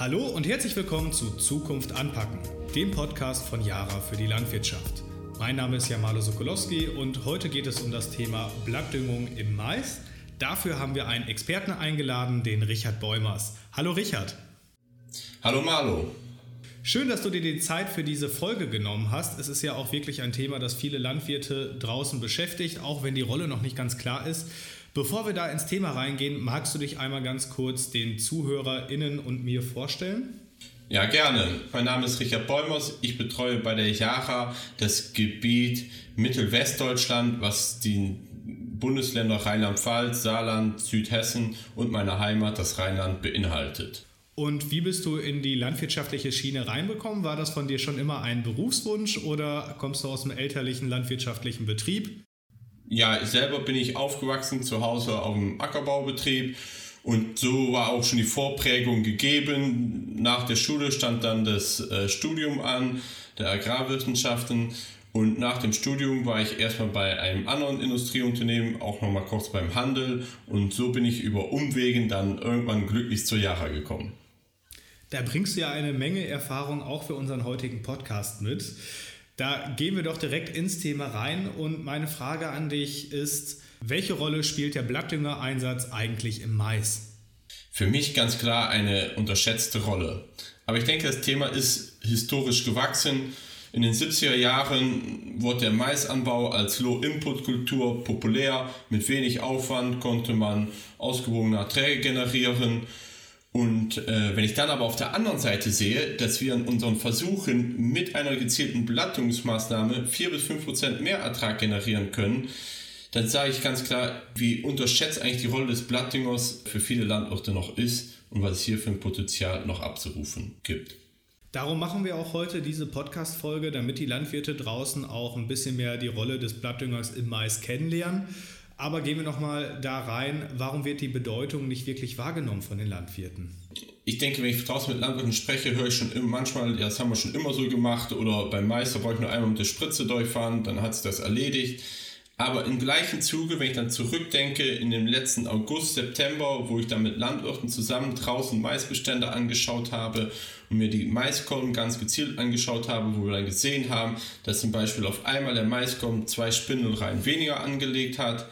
Hallo und herzlich willkommen zu Zukunft anpacken, dem Podcast von Jara für die Landwirtschaft. Mein Name ist Jamalo Sokolowski und heute geht es um das Thema Blattdüngung im Mais. Dafür haben wir einen Experten eingeladen, den Richard Bäumers. Hallo Richard. Hallo Marlo. Schön, dass du dir die Zeit für diese Folge genommen hast. Es ist ja auch wirklich ein Thema, das viele Landwirte draußen beschäftigt, auch wenn die Rolle noch nicht ganz klar ist. Bevor wir da ins Thema reingehen, magst du dich einmal ganz kurz den ZuhörerInnen und mir vorstellen? Ja, gerne. Mein Name ist Richard Bäumers. Ich betreue bei der Jara das Gebiet Mittelwestdeutschland, was die Bundesländer Rheinland-Pfalz, Saarland, Südhessen und meine Heimat, das Rheinland, beinhaltet. Und wie bist du in die landwirtschaftliche Schiene reinbekommen? War das von dir schon immer ein Berufswunsch oder kommst du aus dem elterlichen landwirtschaftlichen Betrieb? Ja, selber bin ich aufgewachsen zu Hause auf dem Ackerbaubetrieb und so war auch schon die Vorprägung gegeben. Nach der Schule stand dann das äh, Studium an, der Agrarwissenschaften. Und nach dem Studium war ich erstmal bei einem anderen Industrieunternehmen, auch nochmal kurz beim Handel. Und so bin ich über Umwegen dann irgendwann glücklich zur Jara gekommen. Da bringst du ja eine Menge Erfahrung auch für unseren heutigen Podcast mit. Da gehen wir doch direkt ins Thema rein. Und meine Frage an dich ist, welche Rolle spielt der Blattdüngereinsatz eigentlich im Mais? Für mich ganz klar eine unterschätzte Rolle. Aber ich denke, das Thema ist historisch gewachsen. In den 70er Jahren wurde der Maisanbau als Low-Input-Kultur populär. Mit wenig Aufwand konnte man ausgewogene Erträge generieren. Und äh, wenn ich dann aber auf der anderen Seite sehe, dass wir in unseren Versuchen mit einer gezielten Blattungsmaßnahme 4 bis 5 Prozent mehr Ertrag generieren können, dann sage ich ganz klar, wie unterschätzt eigentlich die Rolle des Blattdüngers für viele Landwirte noch ist und was es hier für ein Potenzial noch abzurufen gibt. Darum machen wir auch heute diese Podcast-Folge, damit die Landwirte draußen auch ein bisschen mehr die Rolle des Blattdüngers im Mais kennenlernen. Aber gehen wir nochmal da rein, warum wird die Bedeutung nicht wirklich wahrgenommen von den Landwirten? Ich denke, wenn ich draußen mit Landwirten spreche, höre ich schon manchmal, ja, das haben wir schon immer so gemacht oder beim da brauche ich nur einmal mit der Spritze durchfahren, dann hat es das erledigt. Aber im gleichen Zuge, wenn ich dann zurückdenke, in dem letzten August, September, wo ich dann mit Landwirten zusammen draußen Maisbestände angeschaut habe und mir die Maiskolben ganz gezielt angeschaut habe, wo wir dann gesehen haben, dass zum Beispiel auf einmal der Maiskolben zwei Spindelreihen weniger angelegt hat,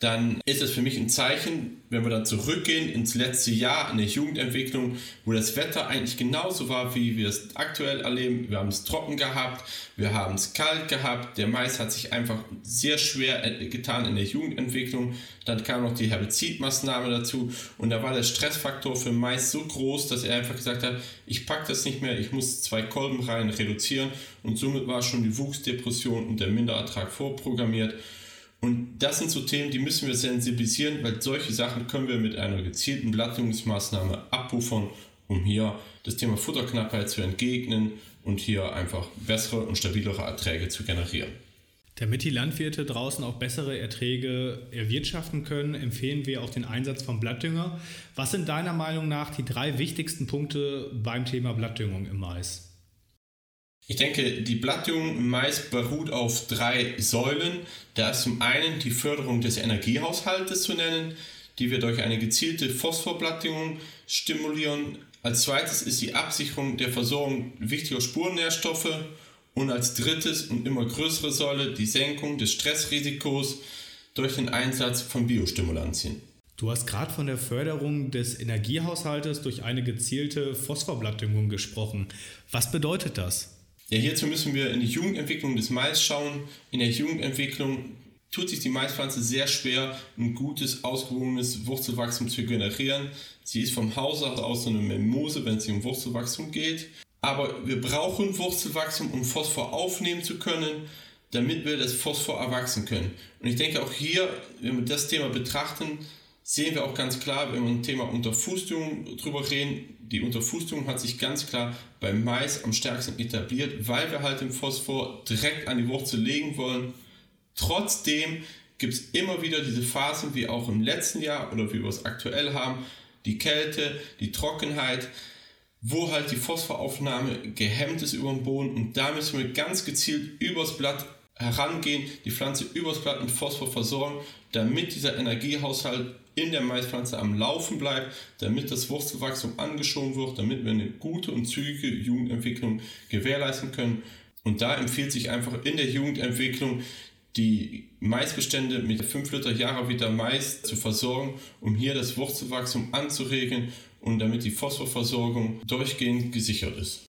dann ist es für mich ein Zeichen, wenn wir dann zurückgehen ins letzte Jahr in der Jugendentwicklung, wo das Wetter eigentlich genauso war, wie wir es aktuell erleben. Wir haben es trocken gehabt, wir haben es kalt gehabt, der Mais hat sich einfach sehr schwer getan in der Jugendentwicklung. Dann kam noch die Herbizidmaßnahme dazu und da war der Stressfaktor für Mais so groß, dass er einfach gesagt hat, ich packe das nicht mehr, ich muss zwei Kolbenreihen reduzieren und somit war schon die Wuchsdepression und der Minderertrag vorprogrammiert. Und das sind so Themen, die müssen wir sensibilisieren, weil solche Sachen können wir mit einer gezielten Blattungsmaßnahme abpuffern, um hier das Thema Futterknappheit zu entgegnen und hier einfach bessere und stabilere Erträge zu generieren. Damit die Landwirte draußen auch bessere Erträge erwirtschaften können, empfehlen wir auch den Einsatz von Blattdünger. Was sind deiner Meinung nach die drei wichtigsten Punkte beim Thema Blattdüngung im Mais? Ich denke, die Blattdüngung im Mais beruht auf drei Säulen. Da ist zum einen die Förderung des Energiehaushaltes zu nennen, die wir durch eine gezielte Phosphorblattdüngung stimulieren. Als zweites ist die Absicherung der Versorgung wichtiger Spurnährstoffe und als drittes und immer größere Säule die Senkung des Stressrisikos durch den Einsatz von Biostimulantien. Du hast gerade von der Förderung des Energiehaushaltes durch eine gezielte Phosphorblattdüngung gesprochen. Was bedeutet das? Ja, hierzu müssen wir in die Jugendentwicklung des Mais schauen. In der Jugendentwicklung tut sich die Maispflanze sehr schwer, ein gutes, ausgewogenes Wurzelwachstum zu generieren. Sie ist vom Hause aus so eine Mimose, wenn es um Wurzelwachstum geht. Aber wir brauchen Wurzelwachstum, um Phosphor aufnehmen zu können, damit wir das Phosphor erwachsen können. Und ich denke auch hier, wenn wir das Thema betrachten, sehen wir auch ganz klar, wenn wir ein Thema Unterfußdüngung drüber reden, die Unterfußdüngung hat sich ganz klar beim Mais am stärksten etabliert, weil wir halt den Phosphor direkt an die Wurzel legen wollen. Trotzdem gibt es immer wieder diese Phasen, wie auch im letzten Jahr oder wie wir es aktuell haben, die Kälte, die Trockenheit, wo halt die Phosphoraufnahme gehemmt ist über den Boden und da müssen wir ganz gezielt übers Blatt herangehen, die Pflanze übers Blatt mit Phosphor versorgen, damit dieser Energiehaushalt in der Maispflanze am Laufen bleibt, damit das Wurzelwachstum angeschoben wird, damit wir eine gute und zügige Jugendentwicklung gewährleisten können. Und da empfiehlt sich einfach in der Jugendentwicklung die Maisbestände mit 5 Liter Jaravita Mais zu versorgen, um hier das Wurzelwachstum anzuregen und damit die Phosphorversorgung durchgehend gesichert ist.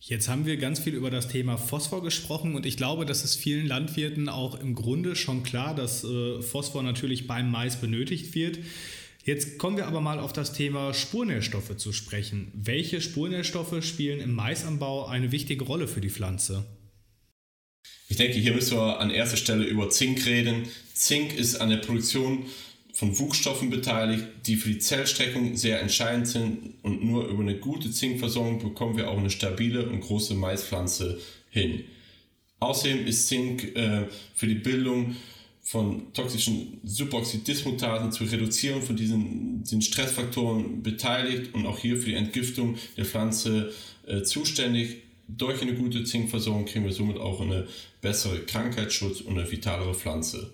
Jetzt haben wir ganz viel über das Thema Phosphor gesprochen und ich glaube, das ist vielen Landwirten auch im Grunde schon klar, dass äh, Phosphor natürlich beim Mais benötigt wird. Jetzt kommen wir aber mal auf das Thema Spurnährstoffe zu sprechen. Welche Spurnährstoffe spielen im Maisanbau eine wichtige Rolle für die Pflanze? Ich denke, hier müssen wir an erster Stelle über Zink reden. Zink ist an der Produktion von Wuchsstoffen beteiligt, die für die Zellstreckung sehr entscheidend sind und nur über eine gute Zinkversorgung bekommen wir auch eine stabile und große Maispflanze hin. Außerdem ist Zink äh, für die Bildung von toxischen Superoxidismutasen zur Reduzierung von diesen, diesen Stressfaktoren beteiligt und auch hier für die Entgiftung der Pflanze äh, zuständig. Durch eine gute Zinkversorgung kriegen wir somit auch eine bessere Krankheitsschutz und eine vitalere Pflanze.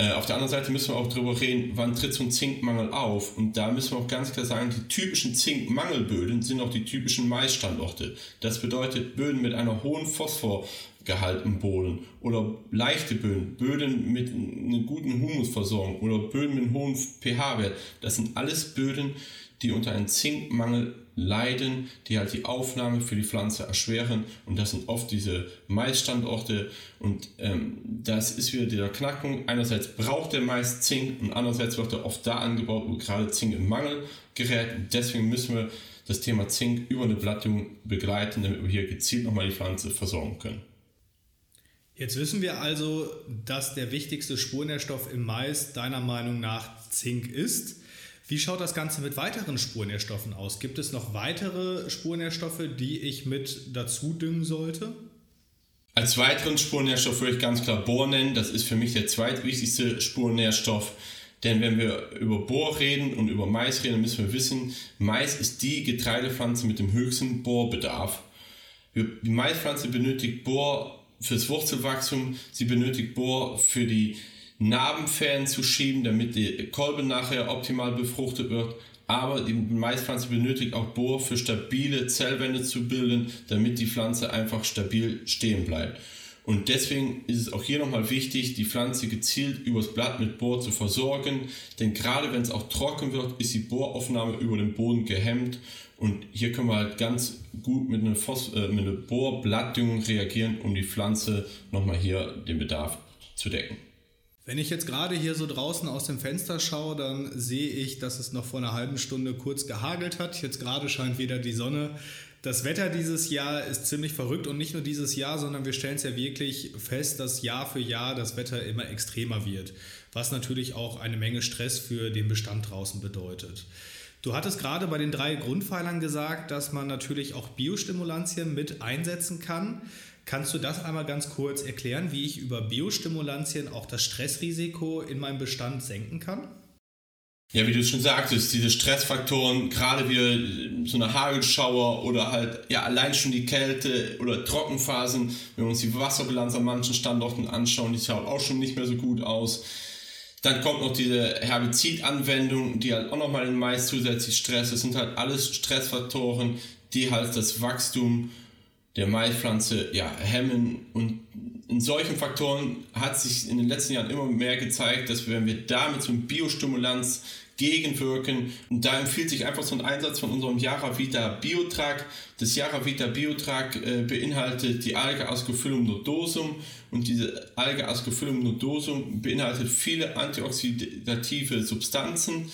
Äh, auf der anderen Seite müssen wir auch darüber reden, wann tritt so ein Zinkmangel auf. Und da müssen wir auch ganz klar sagen, die typischen Zinkmangelböden sind auch die typischen Maisstandorte. Das bedeutet Böden mit einer hohen Phosphorgehalt im Boden oder leichte Böden, Böden mit einer guten Humusversorgung oder Böden mit einem hohen pH-Wert. Das sind alles Böden, die unter einem Zinkmangel leiden, die halt die Aufnahme für die Pflanze erschweren. Und das sind oft diese Maisstandorte. Und ähm, das ist wieder der Knackpunkt. Einerseits braucht der Mais Zink und andererseits wird er oft da angebaut, wo gerade Zink im Mangel gerät. Und deswegen müssen wir das Thema Zink über eine Blattdüngung begleiten, damit wir hier gezielt nochmal die Pflanze versorgen können. Jetzt wissen wir also, dass der wichtigste Spurnährstoff im Mais deiner Meinung nach Zink ist. Wie schaut das Ganze mit weiteren Spurnährstoffen aus? Gibt es noch weitere Spurnährstoffe, die ich mit dazu düngen sollte? Als weiteren Spurnährstoff würde ich ganz klar Bohr nennen. Das ist für mich der zweitwichtigste Spurnährstoff. Denn wenn wir über Bohr reden und über Mais reden, müssen wir wissen, Mais ist die Getreidepflanze mit dem höchsten Bohrbedarf. Die Maispflanze benötigt Bohr fürs Wurzelwachstum, sie benötigt Bohr für die Narbenfäden zu schieben, damit die Kolbe nachher optimal befruchtet wird. Aber die Maispflanze benötigt auch Bohr für stabile Zellwände zu bilden, damit die Pflanze einfach stabil stehen bleibt. Und deswegen ist es auch hier nochmal wichtig, die Pflanze gezielt übers Blatt mit Bohr zu versorgen. Denn gerade wenn es auch trocken wird, ist die Bohraufnahme über den Boden gehemmt. Und hier können wir halt ganz gut mit einer, Phos äh, mit einer Bohrblattdüngung reagieren, um die Pflanze nochmal hier den Bedarf zu decken. Wenn ich jetzt gerade hier so draußen aus dem Fenster schaue, dann sehe ich, dass es noch vor einer halben Stunde kurz gehagelt hat. Jetzt gerade scheint wieder die Sonne. Das Wetter dieses Jahr ist ziemlich verrückt und nicht nur dieses Jahr, sondern wir stellen es ja wirklich fest, dass Jahr für Jahr das Wetter immer extremer wird, was natürlich auch eine Menge Stress für den Bestand draußen bedeutet. Du hattest gerade bei den drei Grundpfeilern gesagt, dass man natürlich auch Biostimulantien mit einsetzen kann. Kannst du das einmal ganz kurz erklären, wie ich über Biostimulantien auch das Stressrisiko in meinem Bestand senken kann? Ja, wie du schon sagtest, diese Stressfaktoren, gerade wie so eine Hagelschauer oder halt ja allein schon die Kälte oder Trockenphasen, wenn wir uns die Wasserbilanz an manchen Standorten anschauen, die schaut auch schon nicht mehr so gut aus. Dann kommt noch diese Herbizidanwendung, die halt auch nochmal den Mais zusätzlich Stress. Das sind halt alles Stressfaktoren, die halt das Wachstum der Maispflanze ja, hemmen. Und in solchen Faktoren hat sich in den letzten Jahren immer mehr gezeigt, dass wenn wir da mit so einem Biostimulanz gegenwirken, und da empfiehlt sich einfach so ein Einsatz von unserem Yaravita Biotrag. Das Yaravita Biotrag äh, beinhaltet die Alge Ascophyllum nodosum und diese Alge Ascophyllum nodosum beinhaltet viele antioxidative Substanzen,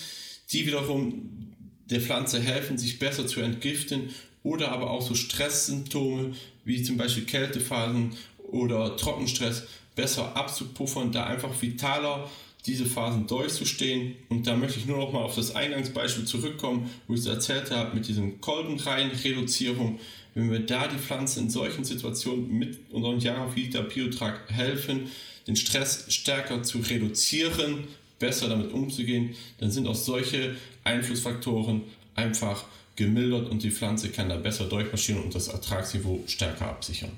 die wiederum der Pflanze helfen, sich besser zu entgiften oder aber auch so Stresssymptome wie zum Beispiel Kältephasen oder Trockenstress besser abzupuffern, da einfach vitaler diese Phasen durchzustehen. Und da möchte ich nur noch mal auf das Eingangsbeispiel zurückkommen, wo ich es erzählt habe mit diesem Kolbenreihen-Reduzierung. Wenn wir da die Pflanze in solchen Situationen mit unserem Jaravita Biotrag helfen, den Stress stärker zu reduzieren, besser damit umzugehen, dann sind auch solche Einflussfaktoren einfach gemildert und die Pflanze kann da besser durchmarschieren und das Ertragsniveau stärker absichern.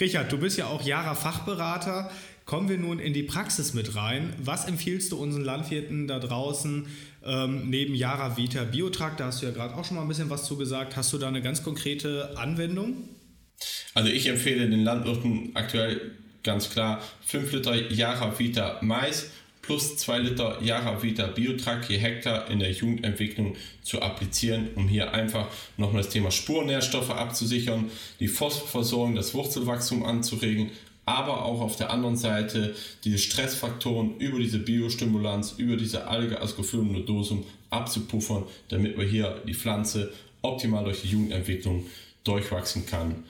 Richard, du bist ja auch Jahre Fachberater. kommen wir nun in die Praxis mit rein. Was empfiehlst du unseren Landwirten da draußen ähm, neben Yara Vita Biotrack? Da hast du ja gerade auch schon mal ein bisschen was zu gesagt. Hast du da eine ganz konkrete Anwendung? Also ich empfehle den Landwirten aktuell ganz klar 5 Liter Yara Vita Mais plus 2 Liter Yara Vita Biotrack je Hektar in der Jugendentwicklung zu applizieren, um hier einfach nochmal das Thema Spurnährstoffe abzusichern, die Phosphorversorgung, das Wurzelwachstum anzuregen, aber auch auf der anderen Seite diese Stressfaktoren über diese Biostimulanz, über diese Alge Ascophyllum nodosum abzupuffern, damit wir hier die Pflanze optimal durch die Jugendentwicklung durchwachsen kann.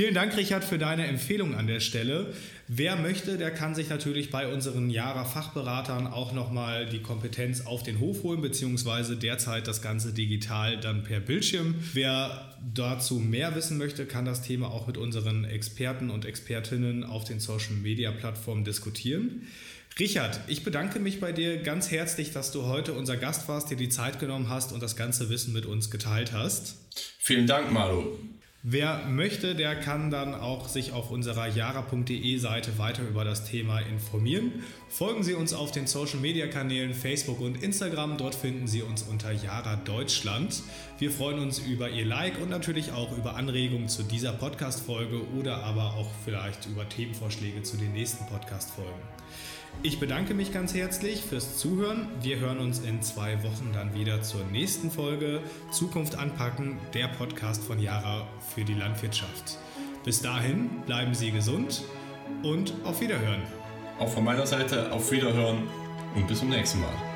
Vielen Dank, Richard, für deine Empfehlung an der Stelle. Wer möchte, der kann sich natürlich bei unseren Jara-Fachberatern auch nochmal die Kompetenz auf den Hof holen, beziehungsweise derzeit das Ganze digital dann per Bildschirm. Wer dazu mehr wissen möchte, kann das Thema auch mit unseren Experten und Expertinnen auf den Social-Media-Plattformen diskutieren. Richard, ich bedanke mich bei dir ganz herzlich, dass du heute unser Gast warst, dir die Zeit genommen hast und das ganze Wissen mit uns geteilt hast. Vielen Dank, Malu. Wer möchte, der kann dann auch sich auf unserer yara.de Seite weiter über das Thema informieren. Folgen Sie uns auf den Social Media Kanälen Facebook und Instagram. Dort finden Sie uns unter Yara Deutschland. Wir freuen uns über Ihr Like und natürlich auch über Anregungen zu dieser Podcast-Folge oder aber auch vielleicht über Themenvorschläge zu den nächsten Podcast-Folgen. Ich bedanke mich ganz herzlich fürs Zuhören. Wir hören uns in zwei Wochen dann wieder zur nächsten Folge Zukunft anpacken, der Podcast von Yara für die Landwirtschaft. Bis dahin bleiben Sie gesund und auf Wiederhören. Auch von meiner Seite auf Wiederhören und bis zum nächsten Mal.